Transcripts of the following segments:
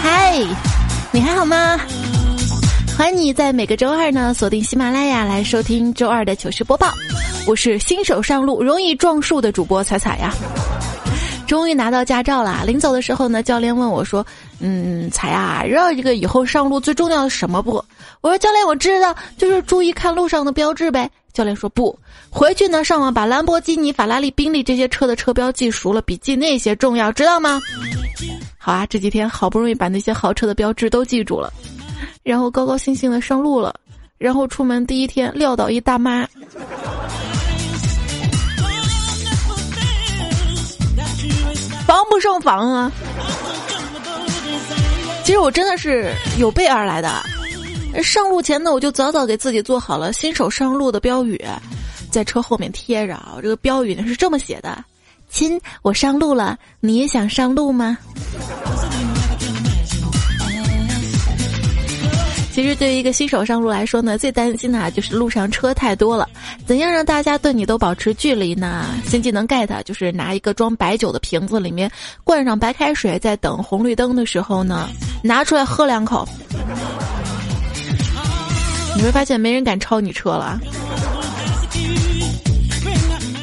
嗨，你还好吗？欢迎你在每个周二呢锁定喜马拉雅来收听周二的糗事播报。我是新手上路容易撞树的主播彩彩呀。终于拿到驾照啦！临走的时候呢，教练问我说：“嗯，彩啊，知道这个以后上路最重要的什么不？”我说：“教练，我知道，就是注意看路上的标志呗。”教练说：“不，回去呢，上网把兰博基尼、法拉利、宾利这些车的车标记熟了，比记那些重要，知道吗？”好啊，这几天好不容易把那些豪车的标志都记住了，然后高高兴兴的上路了，然后出门第一天撂倒一大妈。防不胜防啊！其实我真的是有备而来的。上路前呢，我就早早给自己做好了新手上路的标语，在车后面贴着。这个标语呢是这么写的：“亲，我上路了，你也想上路吗？”其实对于一个新手上路来说呢，最担心的啊就是路上车太多了，怎样让大家对你都保持距离呢？新技能 get 就是拿一个装白酒的瓶子，里面灌上白开水，在等红绿灯的时候呢，拿出来喝两口，你会发现没人敢超你车了。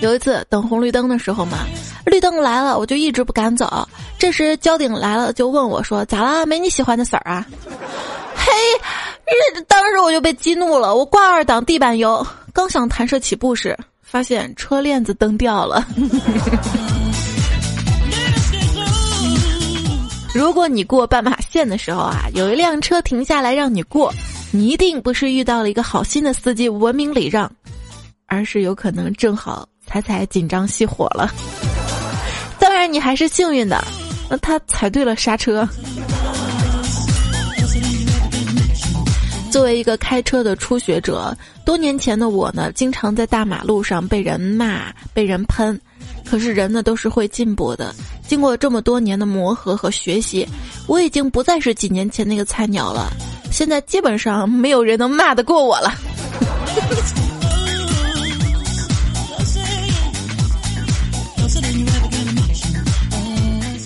有一次等红绿灯的时候嘛，绿灯来了，我就一直不敢走。这时交警来了，就问我说：“咋啦？没你喜欢的色儿啊？”嘿，当时我就被激怒了。我挂二档地板油，刚想弹射起步时，发现车链子蹬掉了。如果你过斑马线的时候啊，有一辆车停下来让你过，你一定不是遇到了一个好心的司机文明礼让，而是有可能正好踩踩紧张熄火了。当然，你还是幸运的，那他踩对了刹车。作为一个开车的初学者，多年前的我呢，经常在大马路上被人骂、被人喷。可是人呢，都是会进步的。经过这么多年的磨合和学习，我已经不再是几年前那个菜鸟了。现在基本上没有人能骂得过我了。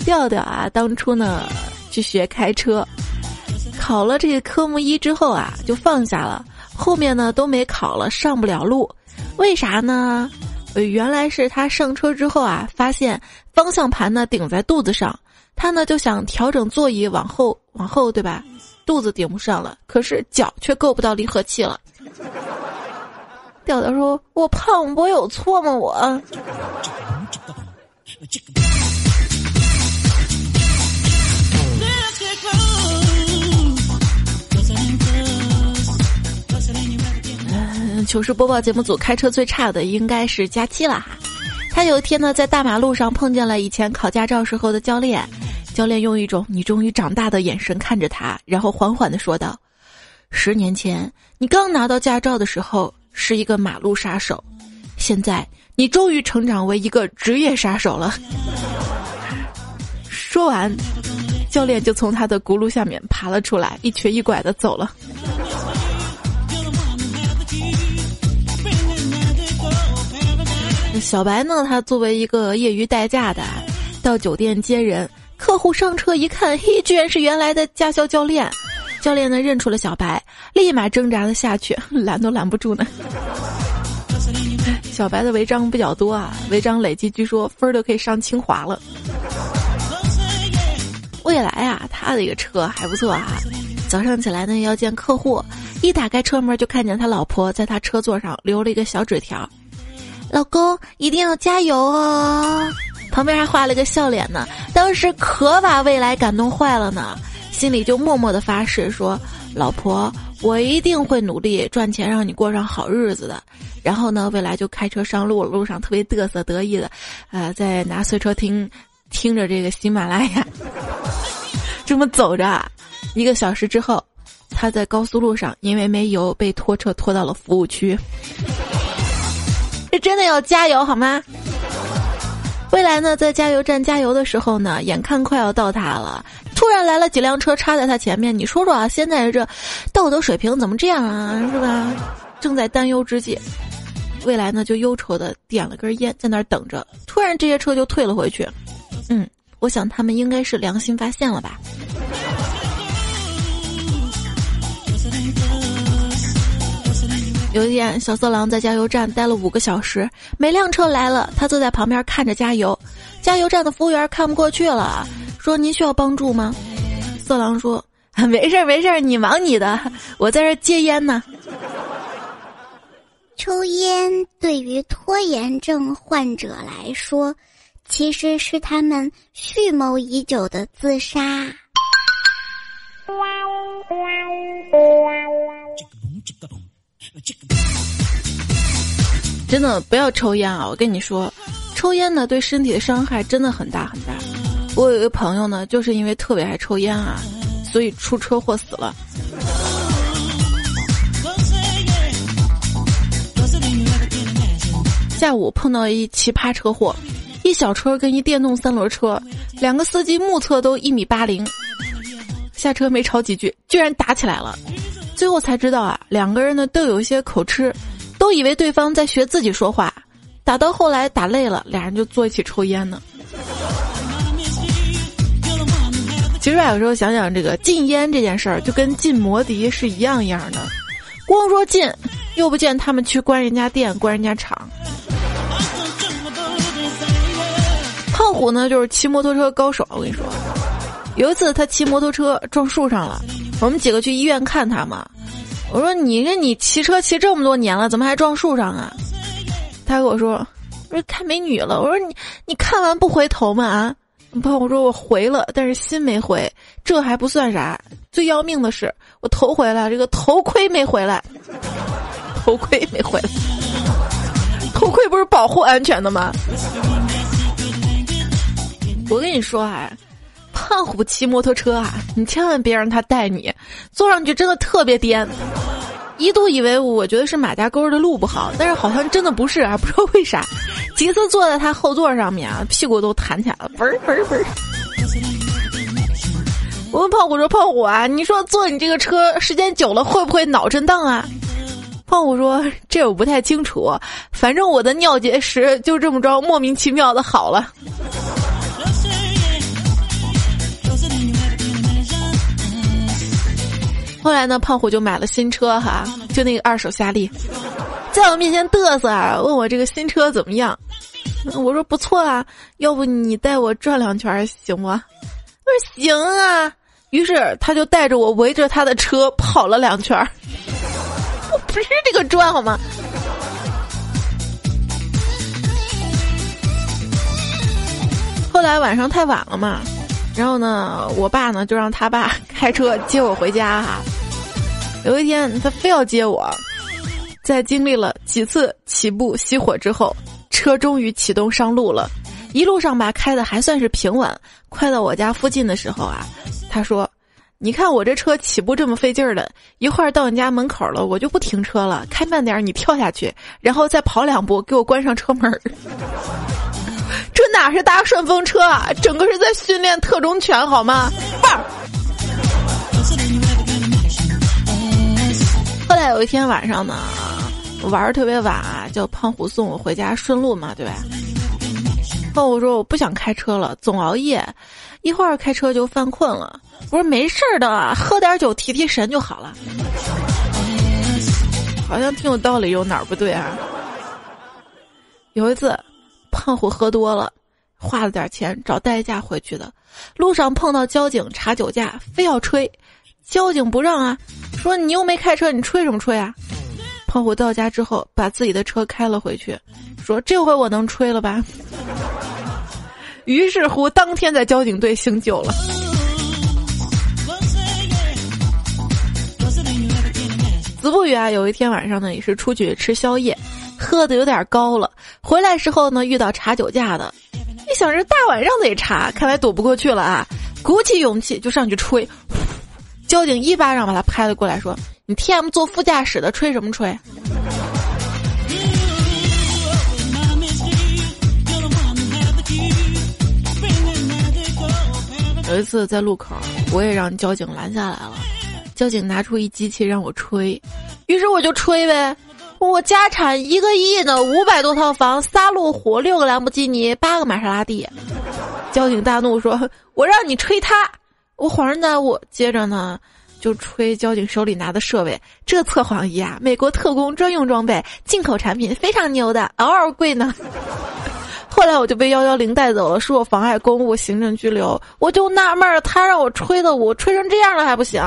调调啊，当初呢，去学开车。考了这个科目一之后啊，就放下了，后面呢都没考了，上不了路，为啥呢？呃，原来是他上车之后啊，发现方向盘呢顶在肚子上，他呢就想调整座椅往后往后，对吧？肚子顶不上了，可是脚却够不到离合器了。调调说：“我胖，我有错吗？我。”糗事播报节目组开车最差的应该是佳期了哈，他有一天呢在大马路上碰见了以前考驾照时候的教练，教练用一种“你终于长大”的眼神看着他，然后缓缓的说道：“十年前你刚拿到驾照的时候是一个马路杀手，现在你终于成长为一个职业杀手了。”说完，教练就从他的轱辘下面爬了出来，一瘸一拐的走了。小白呢？他作为一个业余代驾的，到酒店接人，客户上车一看，嘿，居然是原来的驾校教练。教练呢认出了小白，立马挣扎了下去，拦都拦不住呢。小白的违章比较多啊，违章累计据说分儿都可以上清华了。未来啊，他的一个车还不错啊。早上起来呢要见客户，一打开车门就看见他老婆在他车座上留了一个小纸条。老公一定要加油哦！旁边还画了个笑脸呢，当时可把未来感动坏了呢，心里就默默的发誓说：“老婆，我一定会努力赚钱，让你过上好日子的。”然后呢，未来就开车上路，路上特别嘚瑟得意的，呃，在拿随车听听着这个喜马拉雅，这么走着，一个小时之后，他在高速路上因为没油被拖车拖到了服务区。这 真的要加油好吗？未来呢，在加油站加油的时候呢，眼看快要到他了，突然来了几辆车插在他前面。你说说啊，现在这道德水平怎么这样啊？是吧？正在担忧之际，未来呢就忧愁的点了根烟，在那儿等着。突然这些车就退了回去。嗯，我想他们应该是良心发现了吧。有一天，小色狼在加油站待了五个小时，每辆车来了，他坐在旁边看着加油。加油站的服务员看不过去了，说：“您需要帮助吗？”色狼说：“没事儿，没事儿，你忙你的，我在这戒烟呢。”抽烟对于拖延症患者来说，其实是他们蓄谋已久的自杀。真的不要抽烟啊！我跟你说，抽烟呢对身体的伤害真的很大很大。我有一个朋友呢，就是因为特别爱抽烟啊，所以出车祸死了。下午碰到一奇葩车祸，一小车跟一电动三轮车，两个司机目测都一米八零，下车没吵几句，居然打起来了。最后才知道啊，两个人呢都有一些口吃，都以为对方在学自己说话，打到后来打累了，俩人就坐一起抽烟呢。其实啊，有时候想想这个禁烟这件事儿，就跟禁摩的是一样一样的，光说禁，又不见他们去关人家店、关人家厂。胖虎呢，就是骑摩托车高手。我跟你说，有一次他骑摩托车撞树上了，我们几个去医院看他嘛。我说：“你这你骑车骑这么多年了，怎么还撞树上啊？”他跟我说：“我说看美女了。”我说：“你你看完不回头吗？”啊，胖虎说：“我回了，但是心没回。这还不算啥，最要命的是我头回来，这个头盔没回来，头盔没回来。头盔不是保护安全的吗？”我跟你说啊，胖虎骑摩托车啊，你千万别让他带你，坐上去真的特别颠。一度以为我觉得是马家沟的路不好，但是好像真的不是啊，不知道为啥。几次坐在他后座上面啊，屁股都弹起来了，嘣儿嘣儿嘣儿。我问胖虎说：“胖虎啊，你说坐你这个车时间久了会不会脑震荡啊？”胖虎说：“这我不太清楚，反正我的尿结石就这么着莫名其妙的好了。”后来呢，胖虎就买了新车哈，就那个二手夏利，在我面前嘚瑟啊，问我这个新车怎么样？我说不错啊，要不你带我转两圈行不？我说行啊。于是他就带着我围着他的车跑了两圈我不是这个转好吗？后来晚上太晚了嘛，然后呢，我爸呢就让他爸开车接我回家哈。有一天，他非要接我，在经历了几次起步熄火之后，车终于启动上路了。一路上吧，开的还算是平稳。快到我家附近的时候啊，他说：“你看我这车起步这么费劲儿的，一会儿到你家门口了，我就不停车了，开慢点，你跳下去，然后再跑两步，给我关上车门。这哪是搭顺风车啊，整个是在训练特种犬，好吗？范来有一天晚上呢，玩儿特别晚，叫胖虎送我回家，顺路嘛，对吧？胖虎说我不想开车了，总熬夜，一会儿开车就犯困了。我说没事儿的，喝点酒提提神就好了。好像挺有道理，有哪儿不对啊？有一次，胖虎喝多了，花了点钱找代驾回去的，路上碰到交警查酒驾，非要吹。交警不让啊，说你又没开车，你吹什么吹啊？胖虎到家之后，把自己的车开了回去，说这回我能吹了吧？于是乎，当天在交警队醒酒了。子不语啊，有一天晚上呢，也是出去吃宵夜，喝的有点高了，回来时候呢，遇到查酒驾的，一想这大晚上得查，看来躲不过去了啊，鼓起勇气就上去吹。交警一巴掌把他拍了过来，说：“你 T M 坐副驾驶的，吹什么吹？”有一次在路口，我也让交警拦下来了。交警拿出一机器让我吹，于是我就吹呗。我家产一个亿呢，五百多套房，仨路虎，六个兰博基尼，八个玛莎拉蒂。交警大怒说：“我让你吹他！”我恍然大悟，接着呢就吹交警手里拿的设备，这测谎仪啊，美国特工专用装备，进口产品，非常牛的，嗷嗷贵呢。后来我就被幺幺零带走了，说我妨碍公务，行政拘留。我就纳闷儿，他让我吹的，我吹成这样了还不行？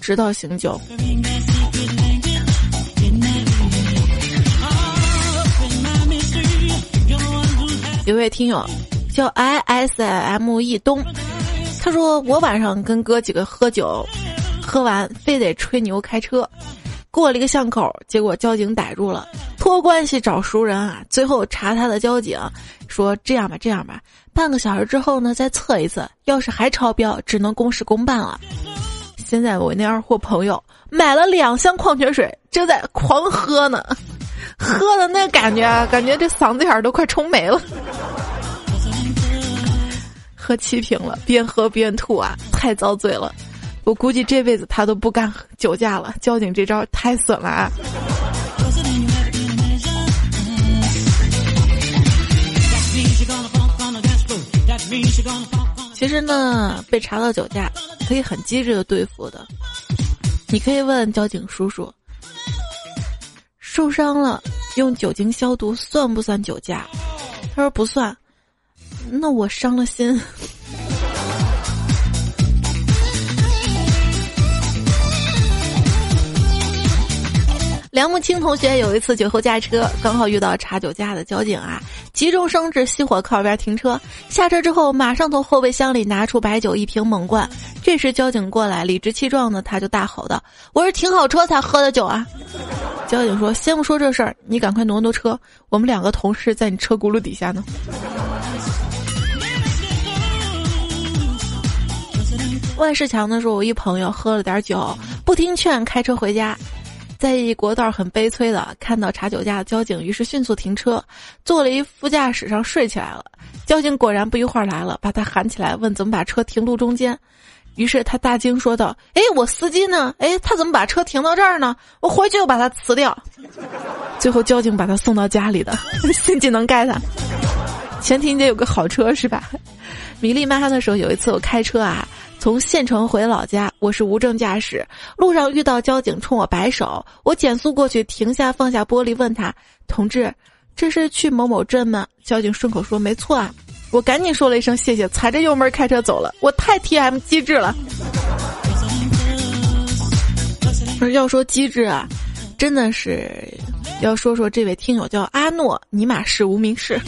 直到醒酒。有位听友叫 i s m e 东，他说我晚上跟哥几个喝酒，喝完非得吹牛开车，过了一个巷口，结果交警逮住了，托关系找熟人啊，最后查他的交警说这样吧这样吧，半个小时之后呢再测一次，要是还超标，只能公事公办了。现在我那二货朋友买了两箱矿泉水，正在狂喝呢，喝的那感觉，感觉这嗓子眼儿都快冲没了。喝七瓶了，边喝边吐啊，太遭罪了。我估计这辈子他都不干酒驾了。交警这招太损了啊！其实呢，被查到酒驾可以很机智的对付的。你可以问交警叔叔：受伤了用酒精消毒算不算酒驾？他说不算。那我伤了心。梁木青同学有一次酒后驾车，刚好遇到查酒驾的交警啊，急中生智，熄火靠边停车。下车之后，马上从后备箱里拿出白酒一瓶猛灌。这时交警过来，理直气壮的他就大吼道：“我是停好车才喝的酒啊！”交警说：“先不说这事儿，你赶快挪挪车，我们两个同事在你车轱辘底下呢。”万事强的时候：“我一朋友喝了点酒，不听劝，开车回家。”在一国道很悲催的看到查酒驾的交警，于是迅速停车，坐了一副驾驶上睡起来了。交警果然不一会儿来了，把他喊起来问怎么把车停路中间。于是他大惊说道：“哎，我司机呢？哎，他怎么把车停到这儿呢？我回去就把他辞掉。”最后交警把他送到家里的，新技能盖他。前提你得有个好车是吧？米粒妈的时候有一次我开车啊。从县城回老家，我是无证驾驶。路上遇到交警冲我摆手，我减速过去，停下放下玻璃，问他：“同志，这是去某某镇吗？”交警顺口说：“没错啊。”我赶紧说了一声谢谢，踩着油门开车走了。我太 T M 机智了。不是要说机智啊，真的是要说说这位听友叫阿诺尼玛是无名氏。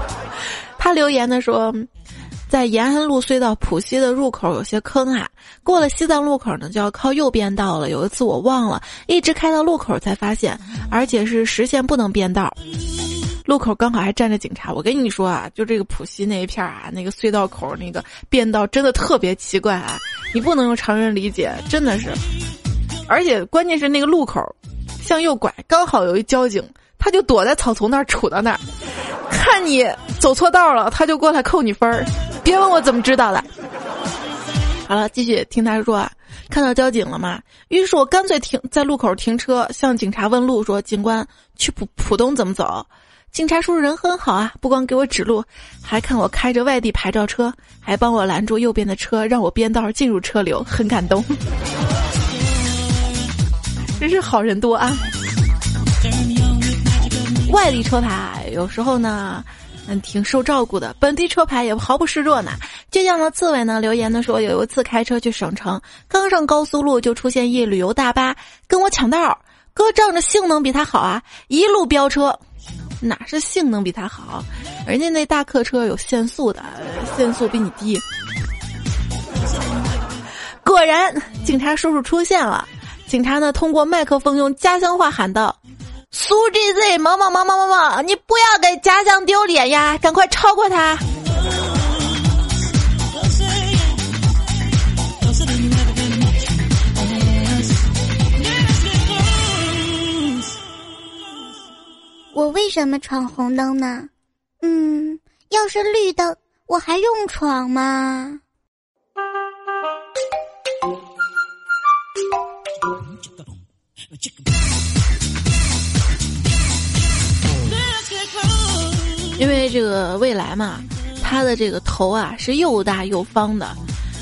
他留言的说。在延安路隧道浦西的入口有些坑啊，过了西藏路口呢就要靠右边道了。有一次我忘了，一直开到路口才发现，而且是实线不能变道。路口刚好还站着警察。我跟你说啊，就这个浦西那一片啊，那个隧道口那个变道真的特别奇怪啊，你不能用常人理解，真的是。而且关键是那个路口向右拐，刚好有一交警，他就躲在草丛那儿杵到那儿，看你走错道了，他就过来扣你分儿。别问我怎么知道的。好了，继续听他说啊，看到交警了吗？于是我干脆停在路口停车，向警察问路，说：“警官，去浦浦东怎么走？”警察叔叔人很好啊，不光给我指路，还看我开着外地牌照车，还帮我拦住右边的车，让我变道进入车流，很感动。真是好人多啊！外地车牌有时候呢。嗯，挺受照顾的。本地车牌也毫不示弱呢。倔强的刺猬呢留言的说，有一次开车去省城，刚上高速路就出现一旅游大巴跟我抢道。哥仗着性能比他好啊，一路飙车。哪是性能比他好？人家那大客车有限速的，限速比你低。果然，警察叔叔出现了。警察呢通过麦克风用家乡话喊道。苏 GZ，萌萌萌萌萌萌，你不要给家乡丢脸呀！赶快超过他。我为什么闯红灯呢？嗯，要是绿灯，我还用闯吗？因为这个未来嘛，他的这个头啊是又大又方的。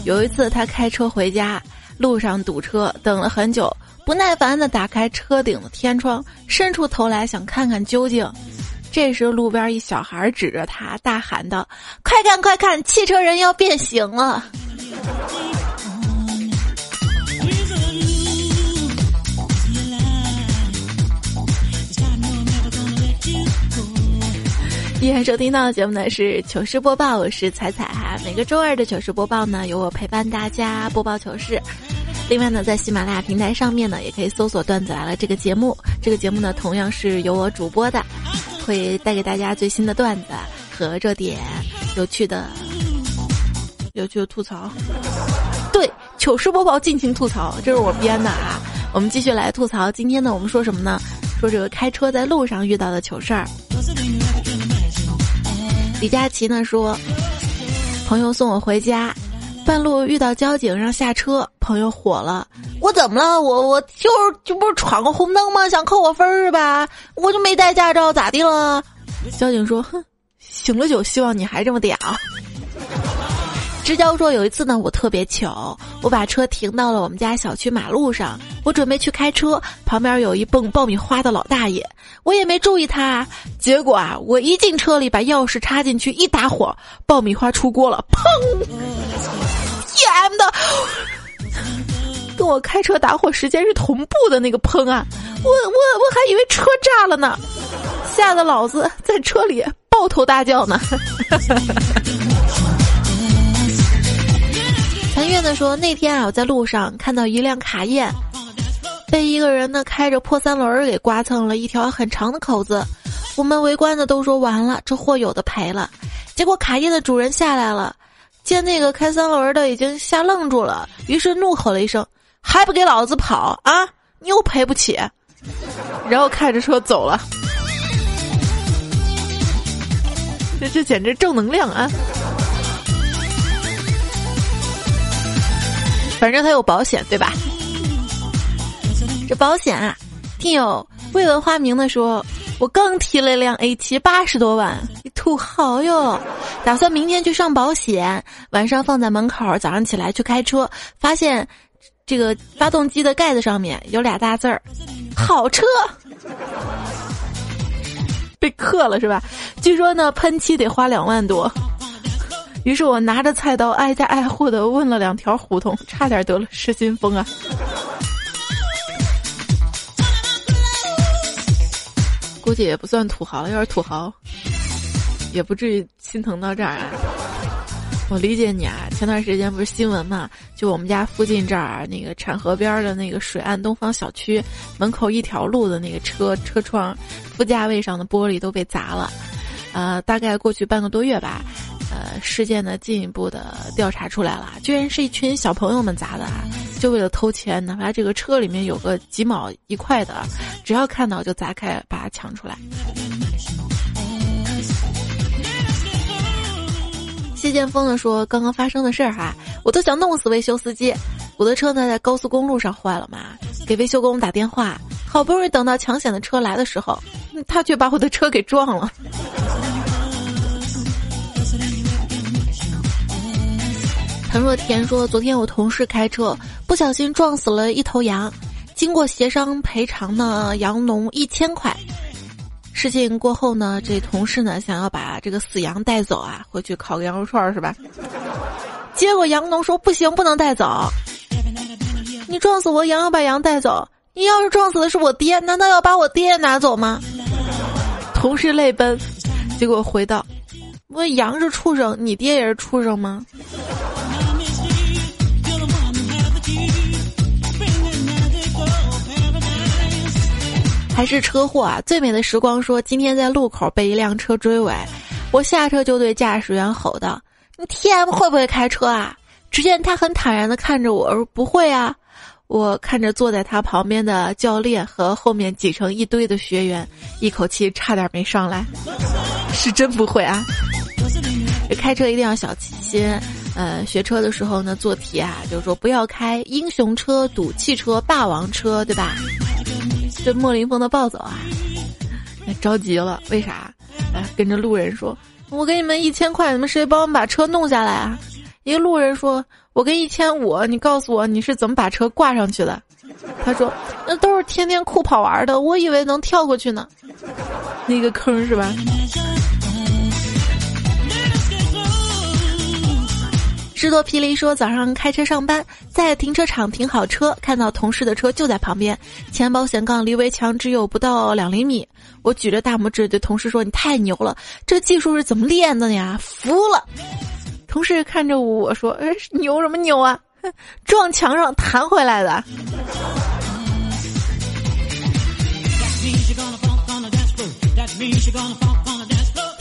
有一次他开车回家，路上堵车，等了很久，不耐烦的打开车顶的天窗，伸出头来想看看究竟。这时路边一小孩指着他大喊道：“快看快看，汽车人要变形了！”依然收听到的节目呢是糗事播报，我是彩彩哈。每个周二的糗事播报呢，有我陪伴大家播报糗事。另外呢，在喜马拉雅平台上面呢，也可以搜索“段子来了”这个节目。这个节目呢，同样是由我主播的，会带给大家最新的段子和热点、有趣的、有趣的吐槽。对，糗事播报尽情吐槽，这是我编的啊。我们继续来吐槽。今天呢，我们说什么呢？说这个开车在路上遇到的糗事儿。李佳琦呢说，朋友送我回家，半路遇到交警让下车，朋友火了，我怎么了？我我就是就不是闯个红灯吗？想扣我分是吧？我就没带驾照，咋地了？交警说，哼，醒了酒，希望你还这么嗲。支交说有一次呢，我特别糗，我把车停到了我们家小区马路上，我准备去开车，旁边有一蹦爆米花的老大爷，我也没注意他，结果啊，我一进车里把钥匙插进去一打火，爆米花出锅了，砰！T.M 的，跟我开车打火时间是同步的那个砰啊，我我我还以为车炸了呢，吓得老子在车里抱头大叫呢。残月呢说，那天啊，我在路上看到一辆卡宴，被一个人呢开着破三轮给刮蹭了一条很长的口子。我们围观的都说完了，这货有的赔了。结果卡宴的主人下来了，见那个开三轮的已经吓愣住了，于是怒吼了一声：“还不给老子跑啊！你又赔不起！”然后开着车走了。这这简直正能量啊！反正他有保险，对吧？这保险啊，听友未闻花名的说，我刚提了一辆 A 七，八十多万，土豪哟！打算明天去上保险，晚上放在门口，早上起来去开车，发现这个发动机的盖子上面有俩大字儿“好车”，被克了是吧？据说呢，喷漆得花两万多。于是我拿着菜刀挨家挨户的问了两条胡同，差点得了失心疯啊！估计也不算土豪，要是土豪，也不至于心疼到这儿啊。我理解你啊，前段时间不是新闻嘛，就我们家附近这儿那个产河边的那个水岸东方小区门口一条路的那个车车窗，副驾位上的玻璃都被砸了，呃，大概过去半个多月吧。呃，事件呢进一步的调查出来了，居然是一群小朋友们砸的啊！就为了偷钱，哪怕这个车里面有个几毛一块的，只要看到就砸开，把它抢出来。谢剑锋的说，刚刚发生的事儿哈，我都想弄死维修司机。我的车呢在高速公路上坏了嘛，给维修工打电话，好不容易等到抢险的车来的时候，他却把我的车给撞了。陈若田说：“昨天我同事开车不小心撞死了一头羊，经过协商赔偿呢，羊农一千块。事情过后呢，这同事呢想要把这个死羊带走啊，回去烤个羊肉串是吧？结果羊农说不行，不能带走。你撞死我羊要把羊带走，你要是撞死的是我爹，难道要把我爹拿走吗？同事泪奔，结果回道：我羊是畜生，你爹也是畜生吗？”还是车祸啊！最美的时光说，今天在路口被一辆车追尾，我下车就对驾驶员吼道：“你 T M 会不会开车啊？”只见他很坦然的看着我说：“不会啊。”我看着坐在他旁边的教练和后面挤成一堆的学员，一口气差点没上来。是真不会啊！开车一定要小心。呃，学车的时候呢，做题啊，就是说不要开英雄车、赌气车、霸王车，对吧？这莫林峰的暴走啊，着急了，为啥？哎，跟着路人说：“我给你们一千块，你们谁帮我把车弄下来啊？”一个路人说：“我给一千五，你告诉我你是怎么把车挂上去的？”他说：“那都是天天酷跑玩的，我以为能跳过去呢，那个坑是吧？”士多啤梨说：“早上开车上班，在停车场停好车，看到同事的车就在旁边，前保险杠离围墙只有不到两厘米。我举着大拇指对同事说：‘你太牛了，这技术是怎么练的呀？’服了。同事看着我说：‘哎，牛什么牛啊？撞墙上弹回来的。’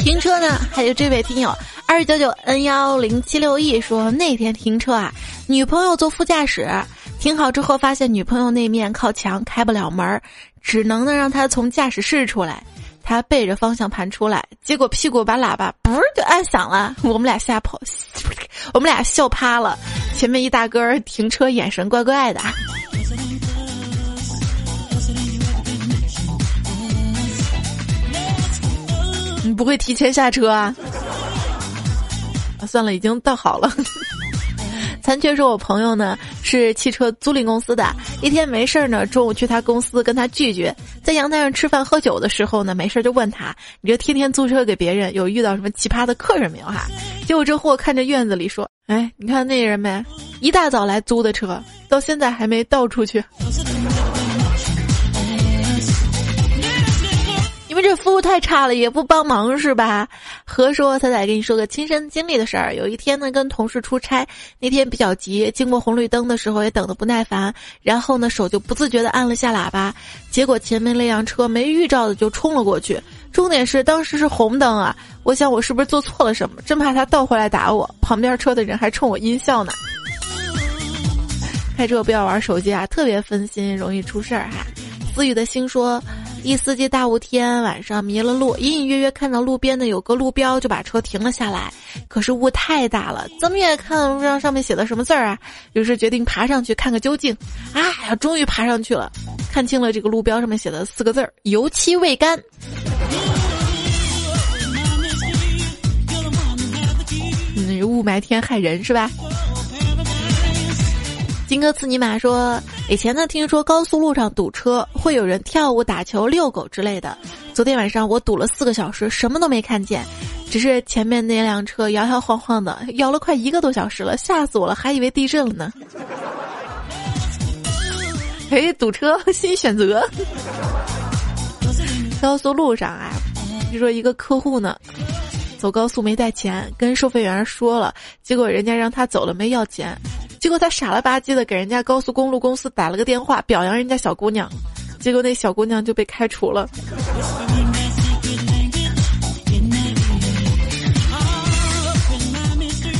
停车呢？还有这位听友。”二九九 n 幺零七六 e 说那天停车啊，女朋友坐副驾驶，停好之后发现女朋友那面靠墙开不了门，只能呢让她从驾驶室出来，他背着方向盘出来，结果屁股把喇叭嘣就按响了，我们俩吓跑，我们俩笑趴了，前面一大哥停车眼神怪怪的，不会提前下车啊？算了，已经倒好了。残缺说，我朋友呢是汽车租赁公司的，一天没事儿呢，中午去他公司跟他拒绝，在阳台上吃饭喝酒的时候呢，没事儿就问他：“你这天天租车给别人，有遇到什么奇葩的客人没有？”哈，结果这货看着院子里说：“哎，你看那人没？一大早来租的车，到现在还没倒出去。”这服务太差了，也不帮忙是吧？何说彩彩给你说个亲身经历的事儿。有一天呢，跟同事出差，那天比较急，经过红绿灯的时候也等得不耐烦，然后呢手就不自觉地按了下喇叭，结果前面那辆车没预兆的就冲了过去。重点是当时是红灯啊，我想我是不是做错了什么，真怕他倒回来打我。旁边车的人还冲我阴笑呢。开车不要玩手机啊，特别分心，容易出事儿哈。思雨的心说。一司机大雾天晚上迷了路，隐隐约约看到路边的有个路标，就把车停了下来。可是雾太大了，怎么也看不上上面写的什么字儿啊？于是决定爬上去看个究竟。啊呀，终于爬上去了，看清了这个路标上面写的四个字儿：油漆未干。嗯，雾霾天害人是吧？金哥茨尼玛说：“以前呢，听说高速路上堵车会有人跳舞、打球、遛狗之类的。昨天晚上我堵了四个小时，什么都没看见，只是前面那辆车摇摇晃晃的，摇了快一个多小时了，吓死我了，还以为地震了呢。”哎，堵车新选择。高速路上啊，据说一个客户呢，走高速没带钱，跟收费员说了，结果人家让他走了没要钱。结果他傻了吧唧的给人家高速公路公司打了个电话，表扬人家小姑娘，结果那小姑娘就被开除了。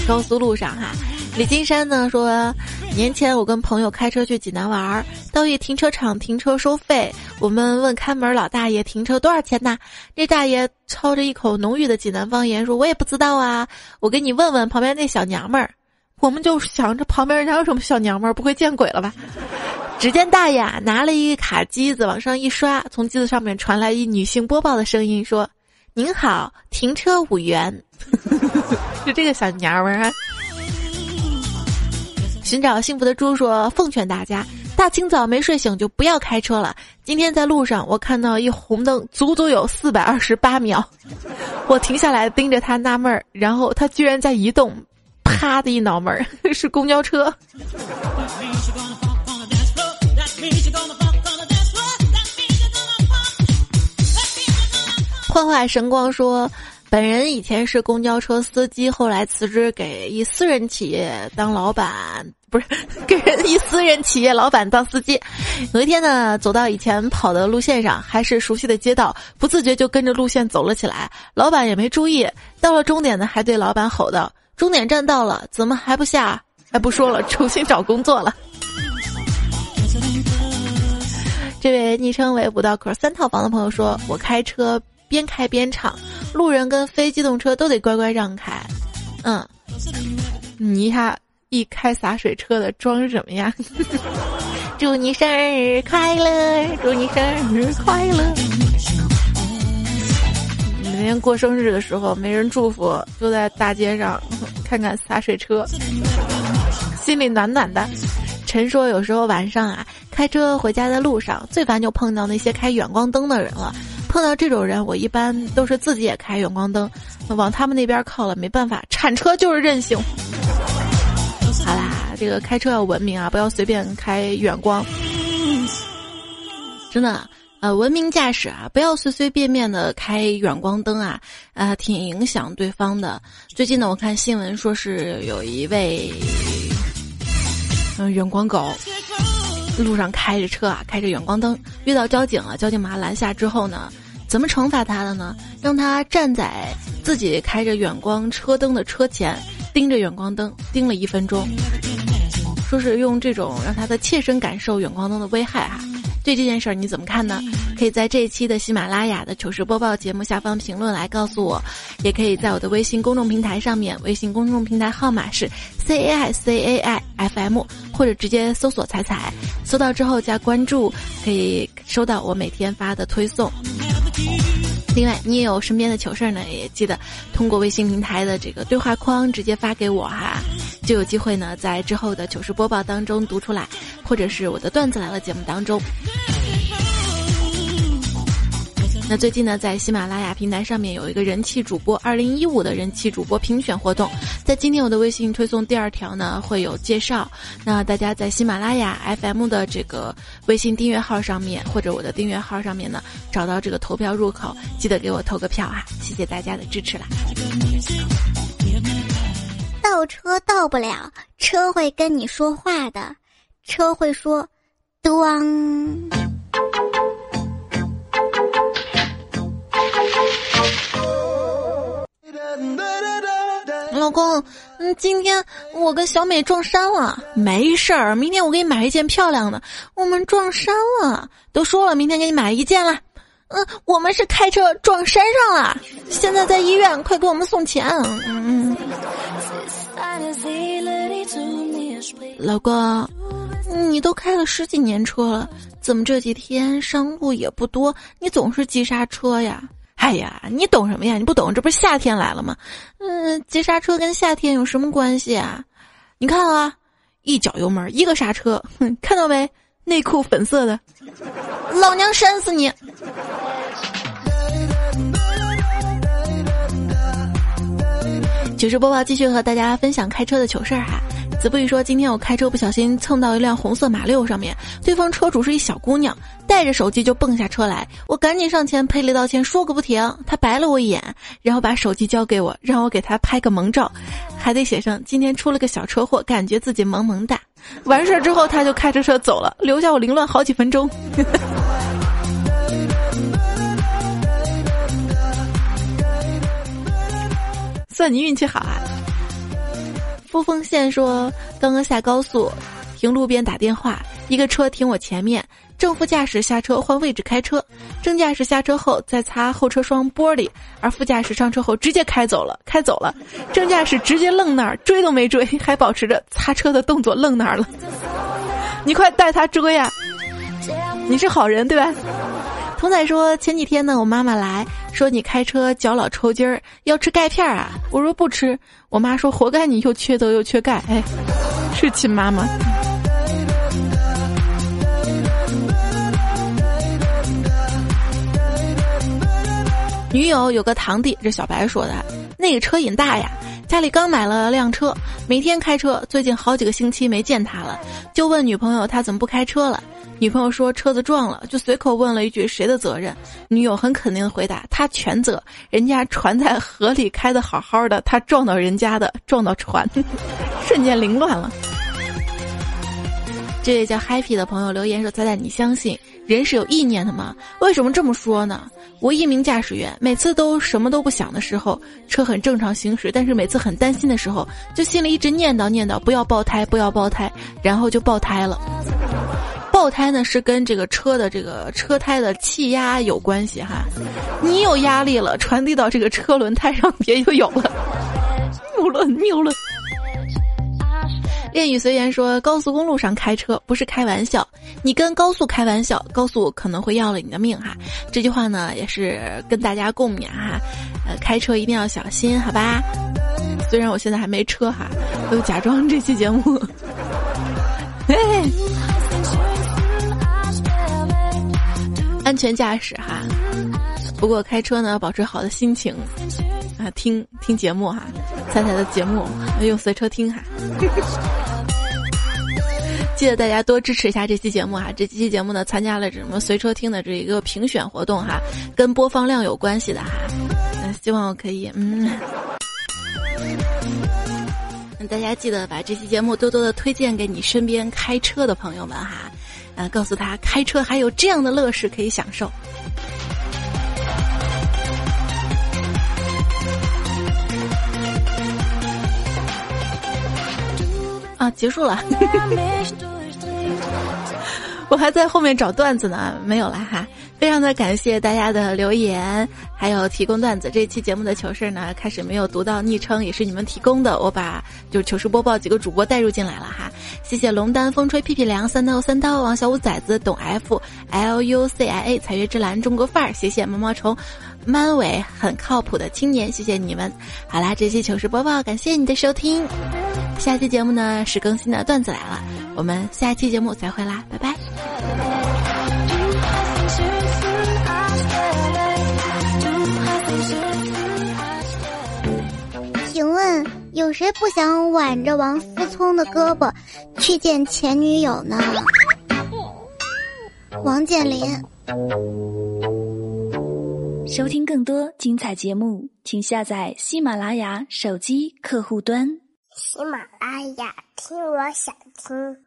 高速路上哈，李金山呢说，年前我跟朋友开车去济南玩，到一停车场停车收费，我们问看门老大爷停车多少钱呢？这大爷操着一口浓郁的济南方言说：“我也不知道啊，我给你问问旁边那小娘们儿。”我们就想着旁边人家有什么小娘们儿，不会见鬼了吧？只见大爷拿了一卡机子往上一刷，从机子上面传来一女性播报的声音说：“您好，停车五元。” 就这个小娘们儿。寻找幸福的猪说：“奉劝大家，大清早没睡醒就不要开车了。今天在路上，我看到一红灯，足足有四百二十八秒，我停下来盯着他纳闷儿，然后他居然在移动。”啪的一脑门儿，是公交车。幻化神光说，本人以前是公交车司机，后来辞职给一私人企业当老板，不是 给人一私人企业老板当司机。有一天呢，走到以前跑的路线上，还是熟悉的街道，不自觉就跟着路线走了起来。老板也没注意，到了终点呢，还对老板吼道。终点站到了，怎么还不下？哎，不说了，重新找工作了。这位昵称为“五道口三套房”的朋友说：“我开车边开边唱，路人跟非机动车都得乖乖让开。”嗯，你一下一开洒水车的装什么呀？祝你生日快乐，祝你生日快乐。每天过生日的时候没人祝福，就在大街上看看洒水车，心里暖暖的。陈说有时候晚上啊，开车回家的路上，最烦就碰到那些开远光灯的人了。碰到这种人，我一般都是自己也开远光灯，往他们那边靠了。没办法，铲车就是任性。好啦，这个开车要文明啊，不要随便开远光。真的，呃，文明驾驶啊，不要随随便便的开远光灯啊，啊，挺影响对方的。最近呢，我看新闻说是有一位，嗯，远光狗。路上开着车啊，开着远光灯，遇到交警了，交警把他拦下之后呢？怎么惩罚他的呢？让他站在自己开着远光车灯的车前，盯着远光灯盯了一分钟，说是用这种让他的切身感受远光灯的危害哈。对这件事儿你怎么看呢？可以在这一期的喜马拉雅的糗事播报节目下方评论来告诉我，也可以在我的微信公众平台上面，微信公众平台号码是 C A I C A I F M，或者直接搜索“彩彩”，搜到之后加关注，可以收到我每天发的推送。另外，你也有身边的糗事呢，也记得通过微信平台的这个对话框直接发给我哈，就有机会呢在之后的糗事播报当中读出来，或者是我的段子来了节目当中。那最近呢，在喜马拉雅平台上面有一个人气主播二零一五的人气主播评选活动，在今天我的微信推送第二条呢会有介绍。那大家在喜马拉雅 FM 的这个微信订阅号上面，或者我的订阅号上面呢，找到这个投票入口，记得给我投个票哈，谢谢大家的支持啦。倒车倒不了，车会跟你说话的，车会说，咣。老公，嗯，今天我跟小美撞衫了，没事儿，明天我给你买一件漂亮的。我们撞衫了，都说了明天给你买一件了。嗯，我们是开车撞山上了，现在在医院，快给我们送钱。嗯，老公，你都开了十几年车了，怎么这几天伤路也不多？你总是急刹车呀？哎呀，你懂什么呀？你不懂，这不是夏天来了吗？嗯，急刹车跟夏天有什么关系啊？你看啊，一脚油门，一个刹车，哼，看到没？内裤粉色的，老娘扇死你！糗事播报继续和大家分享开车的糗事儿哈。子不语说，今天我开车不小心蹭到一辆红色马六上面，对方车主是一小姑娘，带着手机就蹦下车来，我赶紧上前赔礼道歉，说个不停。她白了我一眼，然后把手机交给我，让我给她拍个萌照，还得写上今天出了个小车祸，感觉自己萌萌哒。完事儿之后，他就开着车走了，留下我凌乱好几分钟。算你运气好啊！富丰县说，刚刚下高速，停路边打电话，一个车停我前面，正副驾驶下车换位置开车，正驾驶下车后在擦后车窗玻璃，而副驾驶上车后直接开走了，开走了，正驾驶直接愣那儿，追都没追，还保持着擦车的动作愣那儿了。你快带他追啊！你是好人对吧？童仔说：“前几天呢，我妈妈来说你开车脚老抽筋儿，要吃钙片啊。我说不吃。我妈说活该你又缺德又缺钙。哎，是亲妈妈。女友有个堂弟，这小白说的，那个车瘾大呀，家里刚买了辆车，每天开车，最近好几个星期没见他了，就问女朋友他怎么不开车了。”女朋友说车子撞了，就随口问了一句谁的责任？女友很肯定的回答他全责，人家船在河里开的好好的，他撞到人家的，撞到船，瞬间凌乱了。这位叫 Happy 的朋友留言说：“仔仔，你相信人是有意念的吗？为什么这么说呢？我一名驾驶员，每次都什么都不想的时候，车很正常行驶，但是每次很担心的时候，就心里一直念叨念叨不要爆胎，不要爆胎，然后就爆胎了。”爆胎呢是跟这个车的这个车胎的气压有关系哈，你有压力了，传递到这个车轮胎上也就有了。谬论谬论。恋语随缘说，高速公路上开车不是开玩笑，你跟高速开玩笑，高速可能会要了你的命哈。这句话呢，也是跟大家共勉哈。呃，开车一定要小心，好吧？虽然我现在还没车哈，都假装这期节目。安全驾驶哈。不过开车呢，保持好的心情啊，听听节目哈，彩彩的节目用随车听哈。记得大家多支持一下这期节目哈，这期节目呢参加了什么随车听的这一个评选活动哈，跟播放量有关系的哈，希望我可以嗯，那 大家记得把这期节目多多的推荐给你身边开车的朋友们哈，啊，告诉他开车还有这样的乐事可以享受。啊，结束了。我还在后面找段子呢，没有了哈。非常的感谢大家的留言，还有提供段子。这期节目的糗事呢，开始没有读到昵称，也是你们提供的。我把就是糗事播报几个主播带入进来了哈。谢谢龙丹、风吹、屁屁凉、三刀、三刀、王小五崽子、董 F、L U C I A、彩月之蓝、中国范儿。谢谢毛毛虫、man 伟，很靠谱的青年。谢谢你们。好啦，这期糗事播报，感谢你的收听。下期节目呢是更新的段子来了，我们下期节目再会啦，拜拜。请问有谁不想挽着王思聪的胳膊去见前女友呢？王健林。收听更多精彩节目，请下载喜马拉雅手机客户端。喜马拉雅，听我想听。